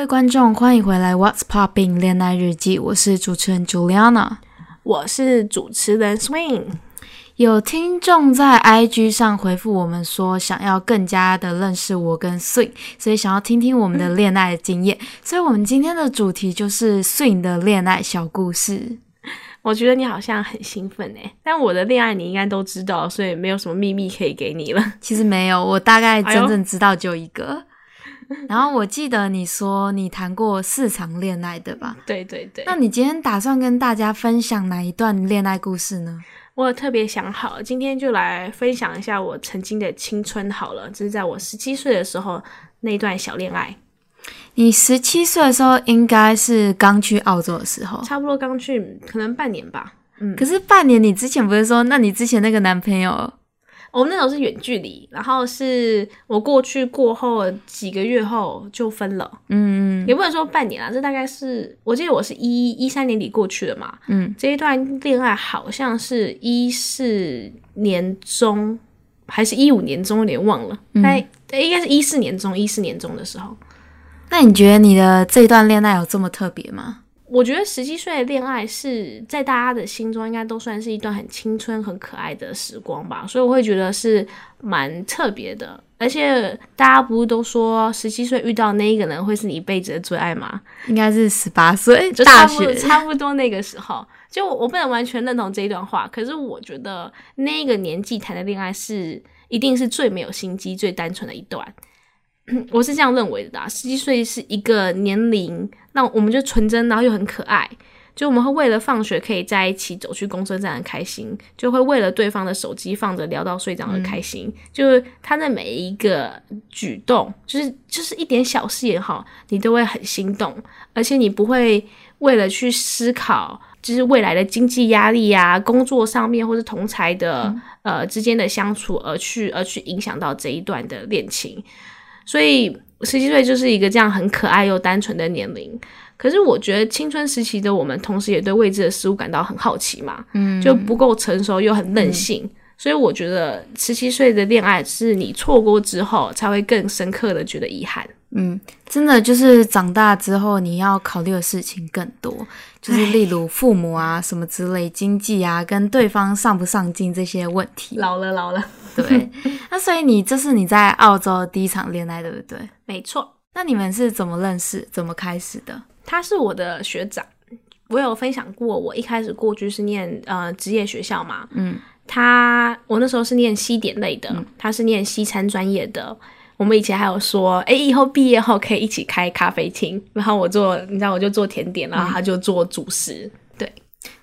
位观众，欢迎回来《What's Popping 恋爱日记》，我是主持人 Juliana，我是主持人 Swing。有听众在 IG 上回复我们说，想要更加的认识我跟 Swing，所以想要听听我们的恋爱经验，所以我们今天的主题就是 Swing 的恋爱小故事。我觉得你好像很兴奋诶，但我的恋爱你应该都知道，所以没有什么秘密可以给你了。其实没有，我大概真正知道就一个。然后我记得你说你谈过四场恋爱，对吧？对对对。那你今天打算跟大家分享哪一段恋爱故事呢？我特别想好，今天就来分享一下我曾经的青春好了，就是在我十七岁的时候那段小恋爱。你十七岁的时候应该是刚去澳洲的时候，差不多刚去，可能半年吧。嗯，可是半年，你之前不是说，那你之前那个男朋友？我们那时候是远距离，然后是我过去过后几个月后就分了，嗯，也不能说半年啦，这大概是我记得我是一一三年底过去的嘛，嗯，这一段恋爱好像是一四年中还是一五年中，有点忘了，但应该是一四年中一四年中的时候。那你觉得你的这段恋爱有这么特别吗？我觉得十七岁的恋爱是在大家的心中应该都算是一段很青春、很可爱的时光吧，所以我会觉得是蛮特别的。而且大家不是都说十七岁遇到那一个人会是你一辈子的最爱吗？应该是十八岁，就大学差不多那个时候。就我不能完全认同这一段话，可是我觉得那个年纪谈的恋爱是一定是最没有心机、最单纯的一段。我是这样认为的，十七岁是一个年龄，那我们就纯真，然后又很可爱，就我们会为了放学可以在一起走去公车站很开心，就会为了对方的手机放着聊到睡着而开心，就是他的每一个举动，就是就是一点小事也好，你都会很心动，而且你不会为了去思考，就是未来的经济压力呀、工作上面或是同才的呃之间的相处而去而去影响到这一段的恋情。所以十七岁就是一个这样很可爱又单纯的年龄，可是我觉得青春时期的我们，同时也对未知的事物感到很好奇嘛，嗯，就不够成熟又很任性，所以我觉得十七岁的恋爱是你错过之后才会更深刻的觉得遗憾。嗯，真的就是长大之后你要考虑的事情更多，就是例如父母啊什么之类，经济啊跟对方上不上进这些问题。老了，老了。对，那所以你这是你在澳洲第一场恋爱，对不对？没错。那你们是怎么认识、怎么开始的？他是我的学长，我有分享过，我一开始过去是念呃职业学校嘛，嗯，他我那时候是念西点类的，他是念西餐专业的。我们以前还有说，哎，以后毕业后可以一起开咖啡厅，然后我做，你知道，我就做甜点，然后他就做主食。对，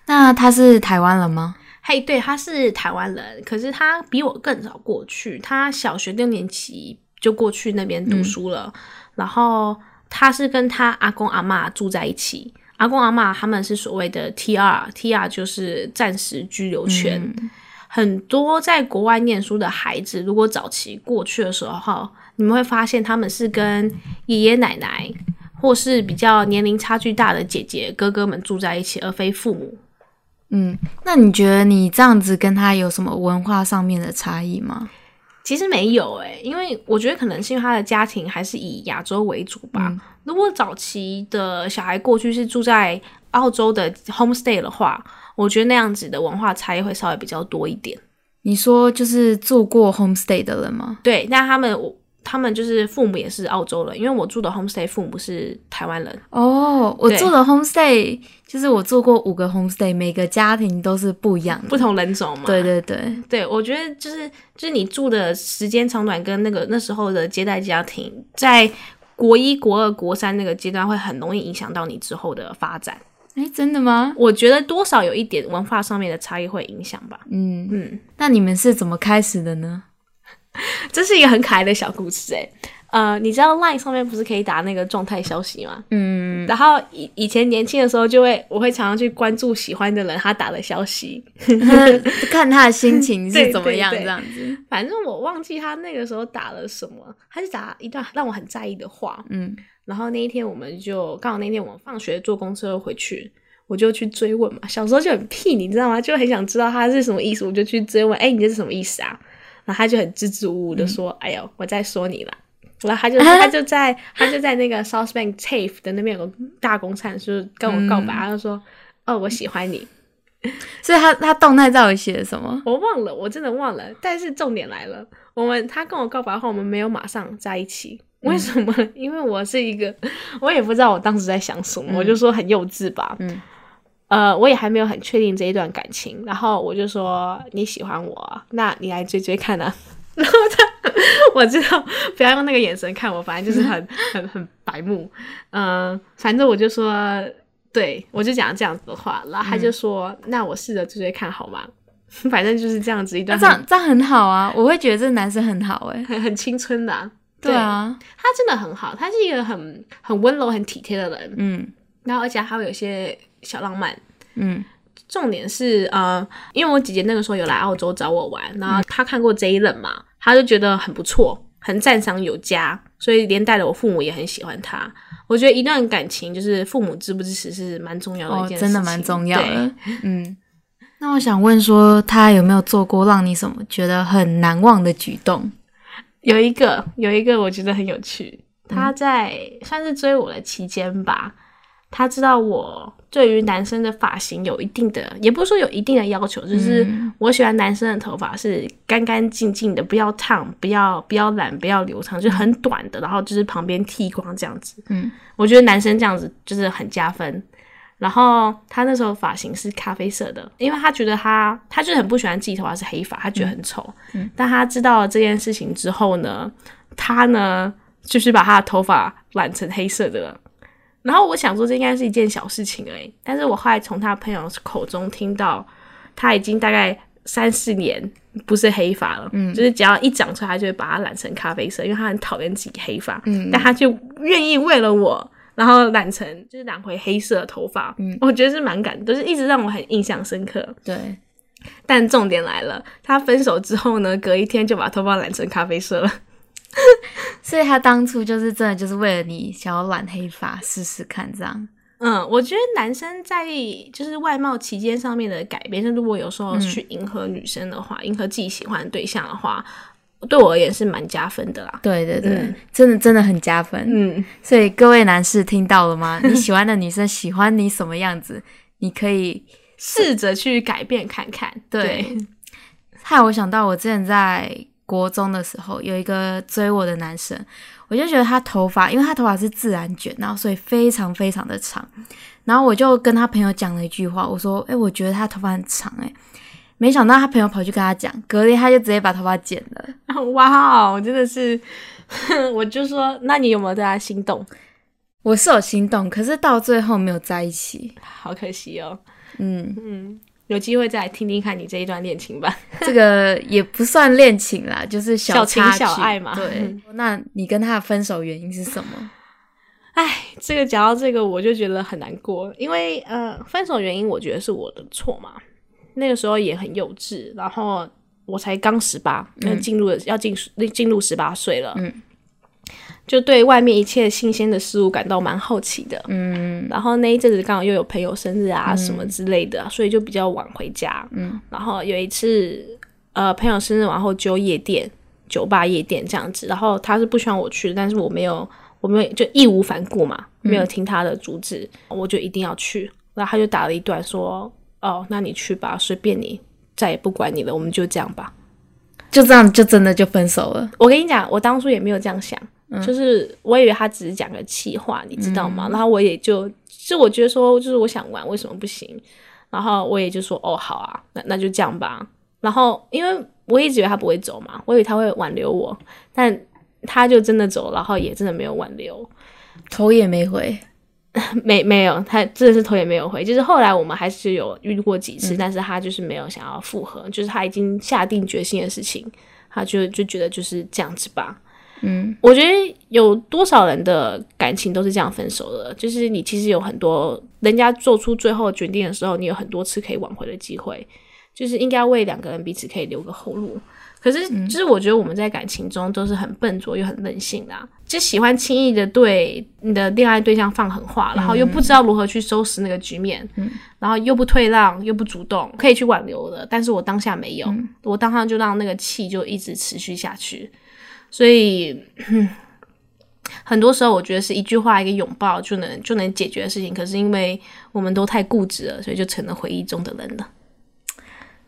那他是台湾人吗？嘿，对，他是台湾人，可是他比我更早过去，他小学六年级就过去那边读书了。然后他是跟他阿公阿妈住在一起，阿公阿妈他们是所谓的 T R，T R 就是暂时居留权。很多在国外念书的孩子，如果早期过去的时候，你们会发现他们是跟爷爷奶奶或是比较年龄差距大的姐姐哥哥们住在一起，而非父母。嗯，那你觉得你这样子跟他有什么文化上面的差异吗？其实没有诶，因为我觉得可能是因为他的家庭还是以亚洲为主吧。如果早期的小孩过去是住在澳洲的 homestay 的话，我觉得那样子的文化差异会稍微比较多一点。你说就是住过 homestay 的人吗？对，那他们我。他们就是父母也是澳洲人，因为我住的 homestay 父母是台湾人。哦，我住的 homestay 就是我做过五个 homestay，每个家庭都是不一样的，不同人种嘛。对对对对，我觉得就是就是你住的时间长短跟那个那时候的接待家庭，在国一、国二、国三那个阶段会很容易影响到你之后的发展。哎，真的吗？我觉得多少有一点文化上面的差异会影响吧。嗯嗯，那你们是怎么开始的呢？这是一个很可爱的小故事哎，呃，你知道 LINE 上面不是可以打那个状态消息吗？嗯，然后以以前年轻的时候就会，我会常常去关注喜欢的人他打的消息，看他的心情 是怎么样这样子。反正我忘记他那个时候打了什么，他就打一段让我很在意的话。嗯，然后那一天我们就刚好那天我们放学坐公车回去，我就去追问嘛。小时候就很屁，你知道吗？就很想知道他是什么意思，我就去追问，哎，你这是什么意思啊？然后他就很支支吾吾的说：“哎呦，我在说你啦。”然后他就他就在他就在那个 South Bank TAFE 的那边有个大公厂，就是跟我告白，他就说：“哦，我喜欢你。”所以他他动态到底写什么？我忘了，我真的忘了。但是重点来了，我们他跟我告白后，我们没有马上在一起。为什么？因为我是一个，我也不知道我当时在想什么，我就说很幼稚吧。嗯，呃，我也还没有很确定这一段感情，然后我就说你喜欢我，那你来追追看啊。然后他，我知道不要用那个眼神看我，反正就是很很很白目。嗯，反正我就说，对我就讲这样子的话，然后他就说，那我试着追追看好吗？反正就是这样子一段，这样这样很好啊，我会觉得这男生很好哎，很很青春的。对啊，他真的很好，他是一个很很温柔、很体贴的人。嗯，然后而且还会有些小浪漫。嗯，重点是呃，因为我姐姐那个时候有来澳洲找我玩，然后她看过这一冷嘛，她就觉得很不错，很赞赏有加，所以连带的我父母也很喜欢他。我觉得一段感情就是父母支不支持是蛮重要的一件事情，真的蛮重要的。嗯，那我想问说，他有没有做过让你什么觉得很难忘的举动？有一个，有一个，我觉得很有趣。他在算是追我的期间吧，他知道我对于男生的发型有一定的，也不是说有一定的要求，就是我喜欢男生的头发是干干净净的，不要烫，不要不要染，不要留长，就很短的，然后就是旁边剃光这样子。嗯，我觉得男生这样子就是很加分。然后他那时候发型是咖啡色的，因为他觉得他他就很不喜欢自己头发是黑发，他觉得很丑。嗯，但他知道了这件事情之后呢，他呢就是把他的头发染成黑色的了。然后我想说这应该是一件小事情而已，但是我后来从他朋友口中听到，他已经大概三四年不是黑发了，嗯，就是只要一长出来，他就会把它染成咖啡色，因为他很讨厌自己黑发，嗯，但他就愿意为了我。然后染成就是染回黑色的头发，嗯，我觉得是蛮感，就是一直让我很印象深刻。对，但重点来了，他分手之后呢，隔一天就把头发染成咖啡色了。所以他当初就是真的就是为了你想要染黑发试试看这样。嗯，我觉得男生在就是外貌期间上面的改变，就如果有时候去迎合女生的话，迎合自己喜欢的对象的话。对我而言是蛮加分的啦，对对对，真的真的很加分。嗯，所以各位男士听到了吗？你喜欢的女生喜欢你什么样子，你可以试着去改变看看。对，害我想到我之前在国中的时候，有一个追我的男生，我就觉得他头发，因为他头发是自然卷，然后所以非常非常的长，然后我就跟他朋友讲了一句话，我说：“哎，我觉得他头发很长。”哎。没想到他朋友跑去跟他讲，隔天他就直接把头发剪了。哇，我真的是，我就说，那你有没有对他心动？我是有心动，可是到最后没有在一起，好可惜哦。嗯嗯，有机会再来听听看你这一段恋情吧。这个也不算恋情啦，就是小情小爱嘛。对，那你跟他的分手原因是什么？哎，这个讲到这个，我就觉得很难过，因为呃，分手原因我觉得是我的错嘛。那个时候也很幼稚，然后我才刚十八，要进入要进进入十八岁了，嗯，就对外面一切新鲜的事物感到蛮好奇的，嗯，然后那一阵子刚好又有朋友生日啊什么之类的，所以就比较晚回家，嗯，然后有一次呃朋友生日完后就夜店酒吧夜店这样子，然后他是不希望我去，但是我没有我没有就义无反顾嘛，没有听他的阻止，我就一定要去，然后他就打了一段说。哦，那你去吧，随便你，再也不管你了，我们就这样吧，就这样，就真的就分手了。我跟你讲，我当初也没有这样想，就是我以为他只是讲个气话，你知道吗？然后我也就，就我觉得说，就是我想玩，为什么不行？然后我也就说，哦，好啊，那那就这样吧。然后因为我一直以为他不会走嘛，我以为他会挽留我，但他就真的走，然后也真的没有挽留，头也没回。没没有，他真的是头也没有回。就是后来我们还是有遇过几次，但是他就是没有想要复合，就是他已经下定决心的事情，他就就觉得就是这样子吧。嗯，我觉得有多少人的感情都是这样分手的，就是你其实有很多人家做出最后决定的时候，你有很多次可以挽回的机会，就是应该为两个人彼此可以留个后路。可是，就是我觉得我们在感情中都是很笨拙又很任性的，就喜欢轻易的对你的恋爱对象放狠话，然后又不知道如何去收拾那个局面，然后又不退让又不主动，可以去挽留的，但是我当下没有，我当下就让那个气就一直持续下去，所以很多时候我觉得是一句话、一个拥抱就能就能解决的事情，可是因为我们都太固执了，所以就成了回忆中的人了。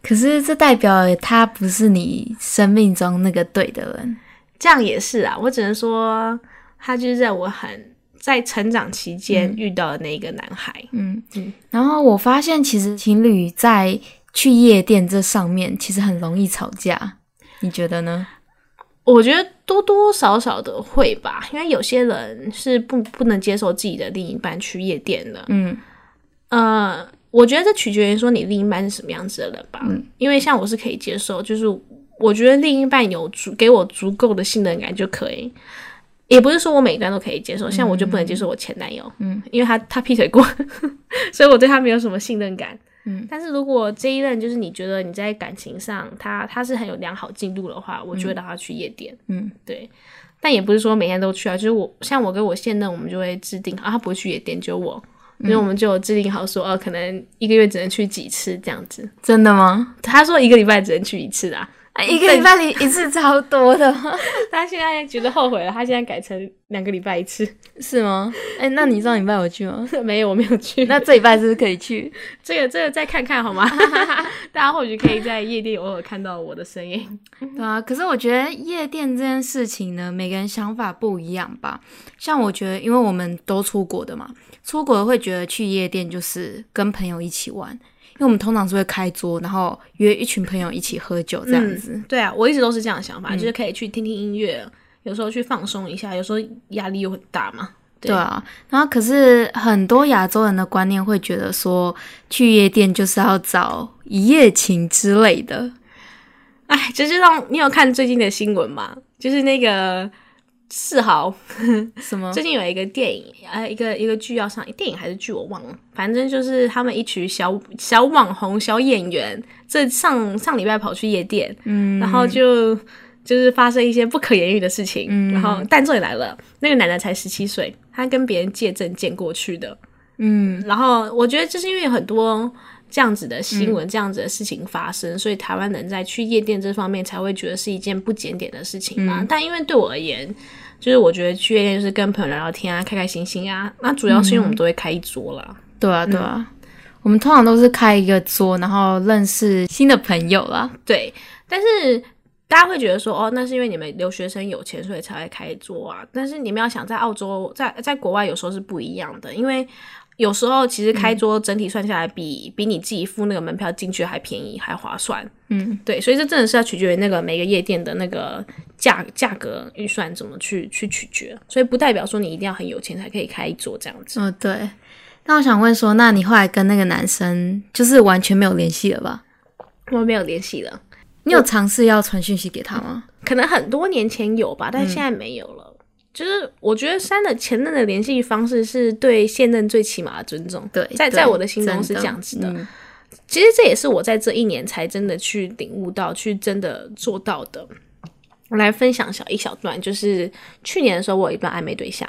可是这代表他不是你生命中那个对的人，这样也是啊。我只能说，他就是在我很在成长期间遇到的那一个男孩。嗯嗯。然后我发现，其实情侣在去夜店这上面其实很容易吵架，你觉得呢？我觉得多多少少的会吧，因为有些人是不不能接受自己的另一半去夜店的。嗯呃。我觉得这取决于说你另一半是什么样子的人吧，因为像我是可以接受，就是我觉得另一半有足给我足够的信任感就可以，也不是说我每一段都可以接受，像我就不能接受我前男友，嗯，因为他他劈腿过，所以我对他没有什么信任感，嗯，但是如果这一任就是你觉得你在感情上他他是很有良好进度的话，我就会带他去夜店，嗯，对，但也不是说每天都去啊，就是我像我跟我现任，我们就会制定啊，他不会去夜店，就我。因为我们就有制定好说，哦，可能一个月只能去几次这样子。真的吗？他说一个礼拜只能去一次啊。一个礼拜里一次超多的，他现在觉得后悔了。他现在改成两个礼拜一次，是吗？哎，那你上礼拜有去吗？没有，我没有去。那这礼拜是不是可以去？这个，这个再看看好吗？大家或许可以在夜店偶尔看到我的身影。对啊，可是我觉得夜店这件事情呢，每个人想法不一样吧。像我觉得，因为我们都出国的嘛，出国会觉得去夜店就是跟朋友一起玩。因为我们通常是会开桌，然后约一群朋友一起喝酒这样子。对啊，我一直都是这样的想法，就是可以去听听音乐，有时候去放松一下，有时候压力又很大嘛。对啊，然后可是很多亚洲人的观念会觉得说，去夜店就是要找一夜情之类的。哎，就是让你有看最近的新闻嘛？就是那个。四豪 什么？最近有一个电影，呃，一个一个剧要上，电影还是剧我忘了。反正就是他们一群小小网红、小演员，这上上礼拜跑去夜店，嗯，然后就就是发生一些不可言喻的事情。嗯，然后但这里来了，那个奶奶才十七岁，她跟别人借证件过去的。嗯，然后我觉得就是因为很多。这样子的新闻，这样子的事情发生，所以台湾人在去夜店这方面才会觉得是一件不检点的事情嘛。但因为对我而言，就是我觉得去夜店就是跟朋友聊聊天啊，开开心心啊。那主要是因为我们都会开一桌啦。对啊，对啊，我们通常都是开一个桌，然后认识新的朋友啦。对，但是大家会觉得说，哦，那是因为你们留学生有钱，所以才会开桌啊。但是你们要想，在澳洲，在在国外有时候是不一样的，因为。有时候其实开桌整体算下来，比比你自己付那个门票进去还便宜，还划算。嗯，对，所以这真的是要取决于那个每个夜店的那个价价格预算怎么去去取决，所以不代表说你一定要很有钱才可以开一桌这样子。嗯，对。那我想问说，那你后来跟那个男生就是完全没有联系了吧？我没有联系了。你有尝试要传讯息给他吗？可能很多年前有吧，但现在没有了。就是我觉得删了前任的联系方式是对现任最起码的尊重，对，在在我的心中是这样子的。其实这也是我在这一年才真的去领悟到，去真的做到的。我来分享小一小段，就是去年的时候，我有一段暧昧对象，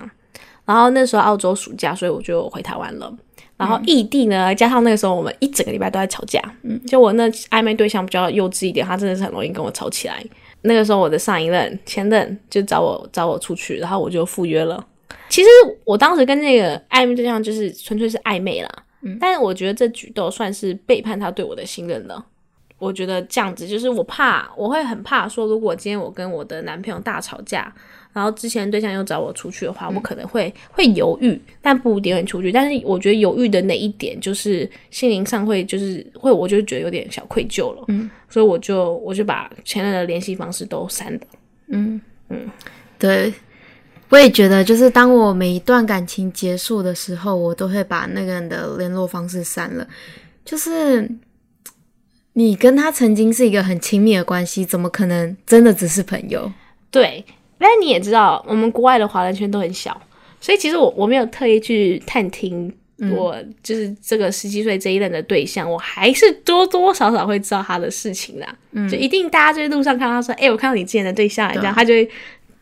然后那时候澳洲暑假，所以我就回台湾了。然后异地呢，加上那个时候我们一整个礼拜都在吵架，嗯，就我那暧昧对象比较幼稚一点，他真的是很容易跟我吵起来。那个时候，我的上一任、前任就找我找我出去，然后我就赴约了。其实我当时跟那个暧昧对象就是纯粹是暧昧啦，嗯，但是我觉得这举动算是背叛他对我的信任了。我觉得这样子就是我怕，我会很怕说，如果今天我跟我的男朋友大吵架。然后之前对象又找我出去的话，我可能会会犹豫，但不一定会出去。但是我觉得犹豫的那一点，就是心灵上会就是会，我就觉得有点小愧疚了。嗯，所以我就我就把前任的联系方式都删了。嗯嗯，对，我也觉得，就是当我每一段感情结束的时候，我都会把那个人的联络方式删了。就是你跟他曾经是一个很亲密的关系，怎么可能真的只是朋友？对。但你也知道，我们国外的华人圈都很小，所以其实我我没有特意去探听，我就是这个十七岁这一任的对象，我还是多多少少会知道他的事情的。嗯，就一定大家在路上看到他说：“哎，我看到你之前的对象。”这样他就会，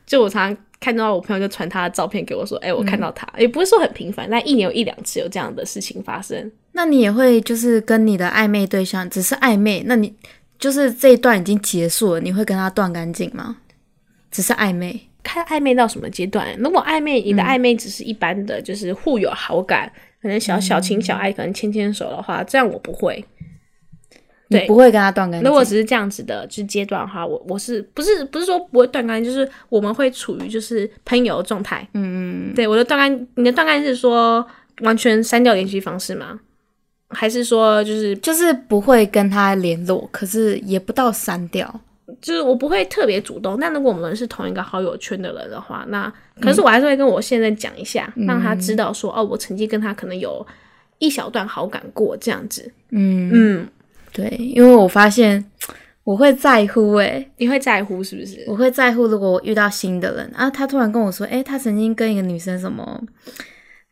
就我常常看到我朋友就传他的照片给我说：“哎，我看到他。”也不是说很频繁，但一年有一两次有这样的事情发生。那你也会就是跟你的暧昧对象只是暧昧，那你就是这一段已经结束了，你会跟他断干净吗？只是暧昧，看暧昧到什么阶段。如果暧昧，你的暧昧只是一般的，就是互有好感，可能小小情小爱，可能牵牵手的话，这样我不会。对，不会跟他断干净。如果只是这样子的，就是阶段的话，我我是不是不是说不会断干净，就是我们会处于就是朋友状态。嗯嗯。对，我的断干，你的断干是说完全删掉联系方式吗？还是说就是就是不会跟他联络，可是也不到删掉，就是我不会特别主动。但如果我们是同一个好友圈的人的话，那可是我还是会跟我现在讲一下，让他知道说哦，我曾经跟他可能有一小段好感过这样子。嗯嗯。对，因为我发现我会在乎，诶，你会在乎是不是？我会在乎，如果我遇到新的人啊，他突然跟我说，诶，他曾经跟一个女生什么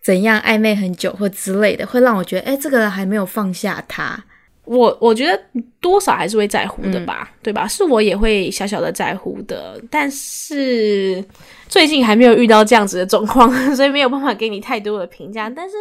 怎样暧昧很久或之类的，会让我觉得，诶，这个人还没有放下他。我我觉得多少还是会在乎的吧，对吧？是我也会小小的在乎的，但是最近还没有遇到这样子的状况，所以没有办法给你太多的评价。但是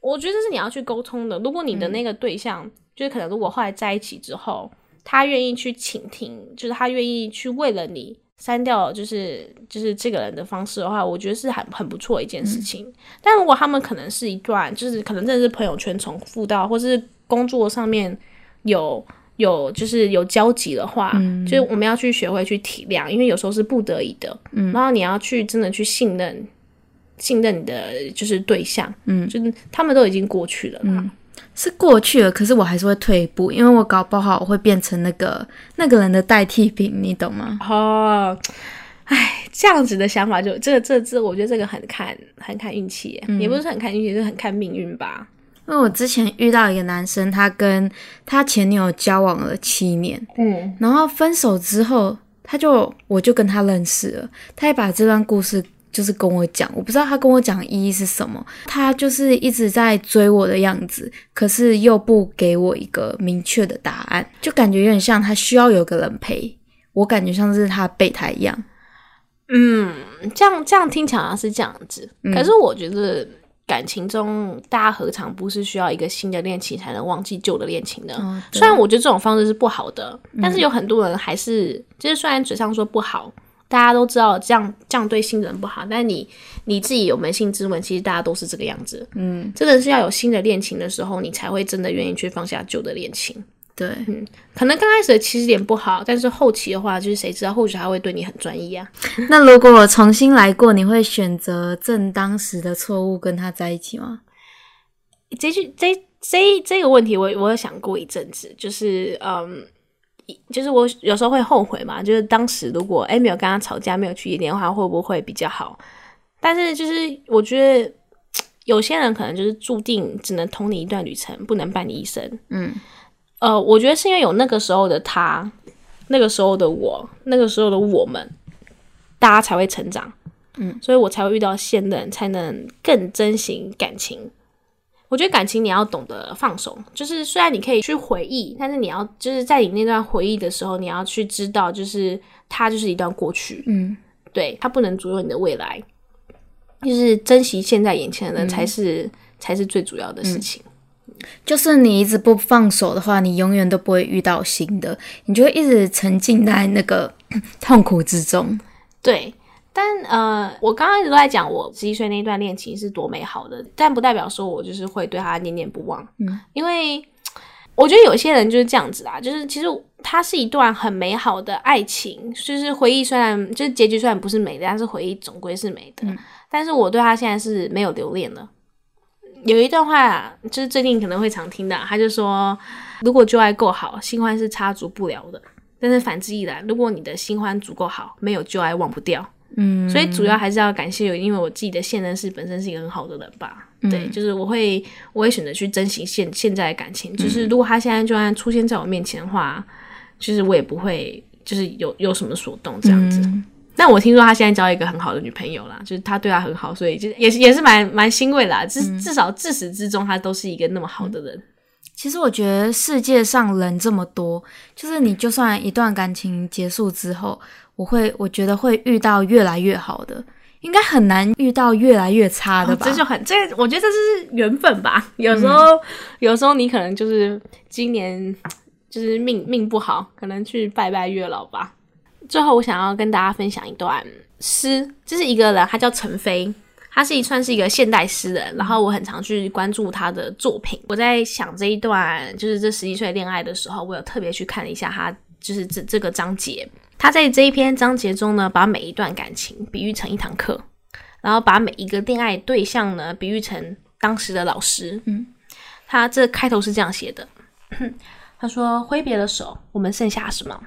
我觉得是你要去沟通的，如果你的那个对象。就是可能，如果后来在一起之后，他愿意去倾听，就是他愿意去为了你删掉，就是就是这个人的方式的话，我觉得是很很不错一件事情。但如果他们可能是一段，就是可能真的是朋友圈重复到，或是工作上面有有就是有交集的话，就是我们要去学会去体谅，因为有时候是不得已的。嗯，然后你要去真的去信任信任你的就是对象，嗯，就是他们都已经过去了嘛。是过去了，可是我还是会退一步，因为我搞不好我会变成那个那个人的代替品，你懂吗？哦，哎，这样子的想法就这个这这，我觉得这个很看很看运气，也不是很看运气，是很看命运吧。因为我之前遇到一个男生，他跟他前女友交往了七年，嗯，然后分手之后，他就我就跟他认识了，他也把这段故事。就是跟我讲，我不知道他跟我讲的意义是什么。他就是一直在追我的样子，可是又不给我一个明确的答案，就感觉有点像他需要有个人陪我，感觉像是他备胎一样。嗯，这样这样听起来是这样子。可是我觉得感情中，大家何尝不是需要一个新的恋情才能忘记旧的恋情呢？虽然我觉得这种方式是不好的，但是有很多人还是，就是虽然嘴上说不好。大家都知道这样这样对新人不好，但你你自己有扪心自问，其实大家都是这个样子。嗯，真的是要有新的恋情的时候，你才会真的愿意去放下旧的恋情。对，嗯，可能刚开始的起始点不好，但是后期的话，就是谁知道或许他会对你很专一啊？那如果我重新来过，你会选择正当时的错误跟他在一起吗？这句这这这个问题，我我有想过一阵子，就是嗯。就是我有时候会后悔嘛，就是当时如果哎没有跟他吵架，没有去夜店的话，会不会比较好？但是就是我觉得有些人可能就是注定只能同你一段旅程，不能伴你一生。嗯，呃，我觉得是因为有那个时候的他，那个时候的我，那个时候的我们，大家才会成长。嗯，所以我才会遇到现任，才能更珍惜感情。我觉得感情你要懂得放手，就是虽然你可以去回忆，但是你要就是在你那段回忆的时候，你要去知道，就是它就是一段过去，嗯，对，它不能左右你的未来，就是珍惜现在眼前的人才是才是最主要的事情。就是你一直不放手的话，你永远都不会遇到新的，你就会一直沉浸在那个 痛苦之中，对。但呃，我刚刚一直都在讲我十一岁那段恋情是多美好的，但不代表说我就是会对他念念不忘。嗯，因为我觉得有些人就是这样子啊，就是其实它是一段很美好的爱情，就是回忆虽然就是结局虽然不是美的，但是回忆总归是美的。但是我对他现在是没有留恋的。有一段话就是最近可能会常听的，他就说：如果旧爱够好，新欢是插足不了的；但是反之亦然，如果你的新欢足够好，没有旧爱忘不掉。嗯，所以主要还是要感谢，因为我自己的现任是本身是一个很好的人吧。对，就是我会，我会选择去珍惜现现在的感情。就是如果他现在就算出现在我面前的话，就是我也不会，就是有有什么所动这样子。但我听说他现在交一个很好的女朋友啦，就是他对他很好，所以就也是也是蛮蛮欣慰啦。至至少自始至终，他都是一个那么好的人。其实我觉得世界上人这么多，就是你就算一段感情结束之后。我会，我觉得会遇到越来越好的，应该很难遇到越来越差的吧？这就很这，我觉得这是缘分吧。有时候，有时候你可能就是今年就是命命不好，可能去拜拜月老吧。最后，我想要跟大家分享一段诗，这是一个人，他叫陈飞。他是一算是一个现代诗人，然后我很常去关注他的作品。我在想这一段，就是这十一岁恋爱的时候，我有特别去看了一下他，就是这这个章节。他在这一篇章节中呢，把每一段感情比喻成一堂课，然后把每一个恋爱对象呢比喻成当时的老师。嗯，他这开头是这样写的：他说，挥别了手，我们剩下什么？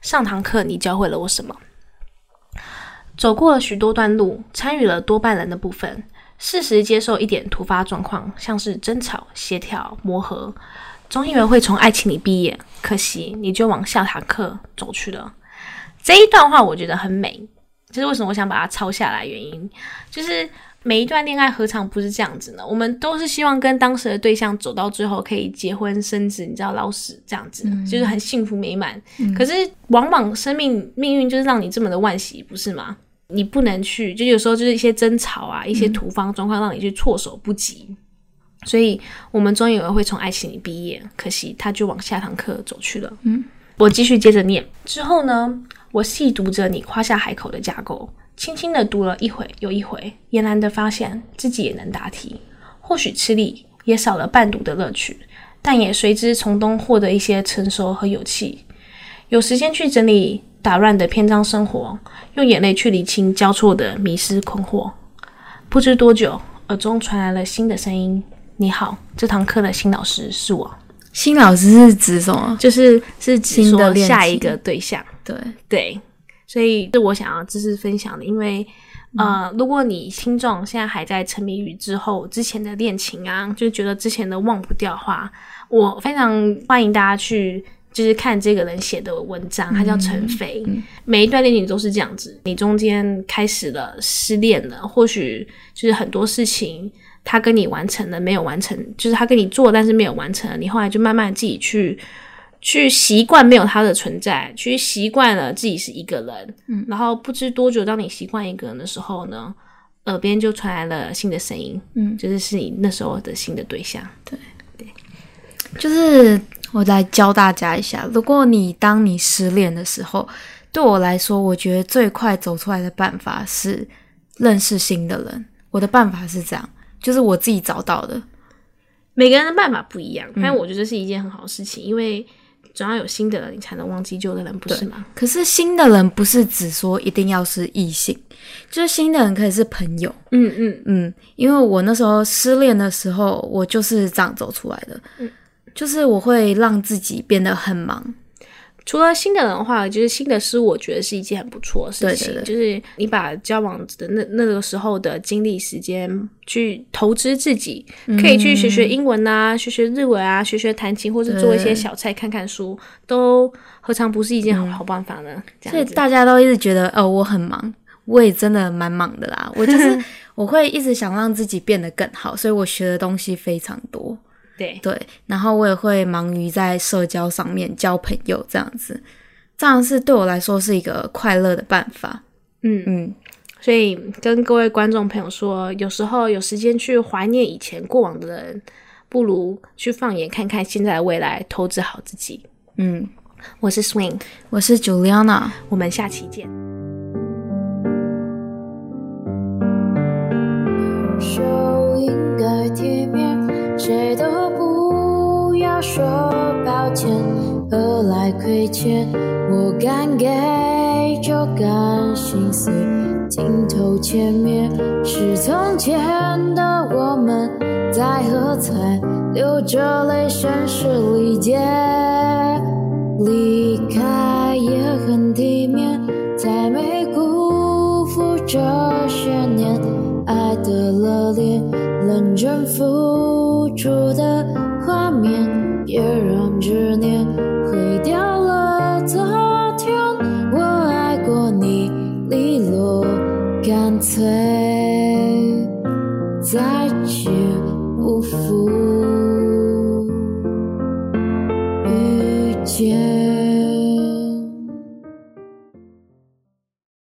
上堂课，你教会了我什么？走过了许多段路，参与了多半人的部分，适时接受一点突发状况，像是争吵、协调、磨合，总以为会从爱情里毕业，可惜你就往下堂课走去了。这一段话我觉得很美，就是为什么我想把它抄下来原因，就是每一段恋爱何尝不是这样子呢？我们都是希望跟当时的对象走到最后可以结婚生子，你知道老死这样子，就是很幸福美满。可是往往生命命运就是让你这么的万喜，不是吗？你不能去，就有时候就是一些争吵啊，一些突发状况让你去措手不及，所以我们终以为会从爱情里毕业，可惜他就往下堂课走去了。嗯，我继续接着念，之后呢，我细读着你夸下海口的架构，轻轻的读了一回又一回，俨然的发现自己也能答题，或许吃力，也少了伴读的乐趣，但也随之从中获得一些成熟和勇气，有时间去整理。打乱的篇章生活，用眼泪去理清交错的迷失困惑。不知多久，耳中传来了新的声音：“你好，这堂课的新老师是我。”新老师是指什么？就是是指说下一个对象。对对，所以是我想要知识分享的。因为呃，如果你听众现在还在沉迷于之后之前的恋情啊，就觉得之前的忘不掉的话，我非常欢迎大家去。就是看这个人写的文章，他叫陈飞。每一段恋情都是这样子，你中间开始了失恋了，或许就是很多事情他跟你完成了，没有完成，就是他跟你做，但是没有完成，你后来就慢慢自己去去习惯没有他的存在，去习惯了自己是一个人。嗯，然后不知多久，当你习惯一个人的时候呢，耳边就传来了新的声音，嗯，就是是你那时候的新的对象。对对，就是。我来教大家一下，如果你当你失恋的时候，对我来说，我觉得最快走出来的办法是认识新的人。我的办法是这样，就是我自己找到的。每个人的办法不一样，但我觉得是一件很好的事情，因为总要有新的人，你才能忘记旧的人，不是吗？可是新的人不是只说一定要是异性，就是新的人可以是朋友。嗯嗯嗯，因为我那时候失恋的时候，我就是这样走出来的。嗯。就是我会让自己变得很忙，除了新的人的话，就是新的事物，我觉得是一件很不错的事情。就是你把交往的那那个时候的精力时间去投资自己，可以去学学英文啊，学学日文啊，学学弹琴，或者做一些小菜，看看书，都何尝不是一件好好办法呢？所以大家都一直觉得，哦，我很忙，我也真的蛮忙的啦。我就是 我会一直想让自己变得更好，所以我学的东西非常多。对对，然后我也会忙于在社交上面交朋友，这样子，这样是对我来说是一个快乐的办法。嗯嗯，所以跟各位观众朋友说，有时候有时间去怀念以前过往的人，不如去放眼看看现在的未来，投资好自己。嗯，我是 Swing，我是 Juliana，我们下期见。应该体面。谁都不要说抱歉，何来亏欠？我敢给就敢心碎，镜头前面是从前的我们，在喝彩，流着泪，声嘶力竭。离开也很体面，才没辜负这些年爱的热烈，认真付。出的画面，别让执念毁掉了昨天。我爱过你，利落干脆，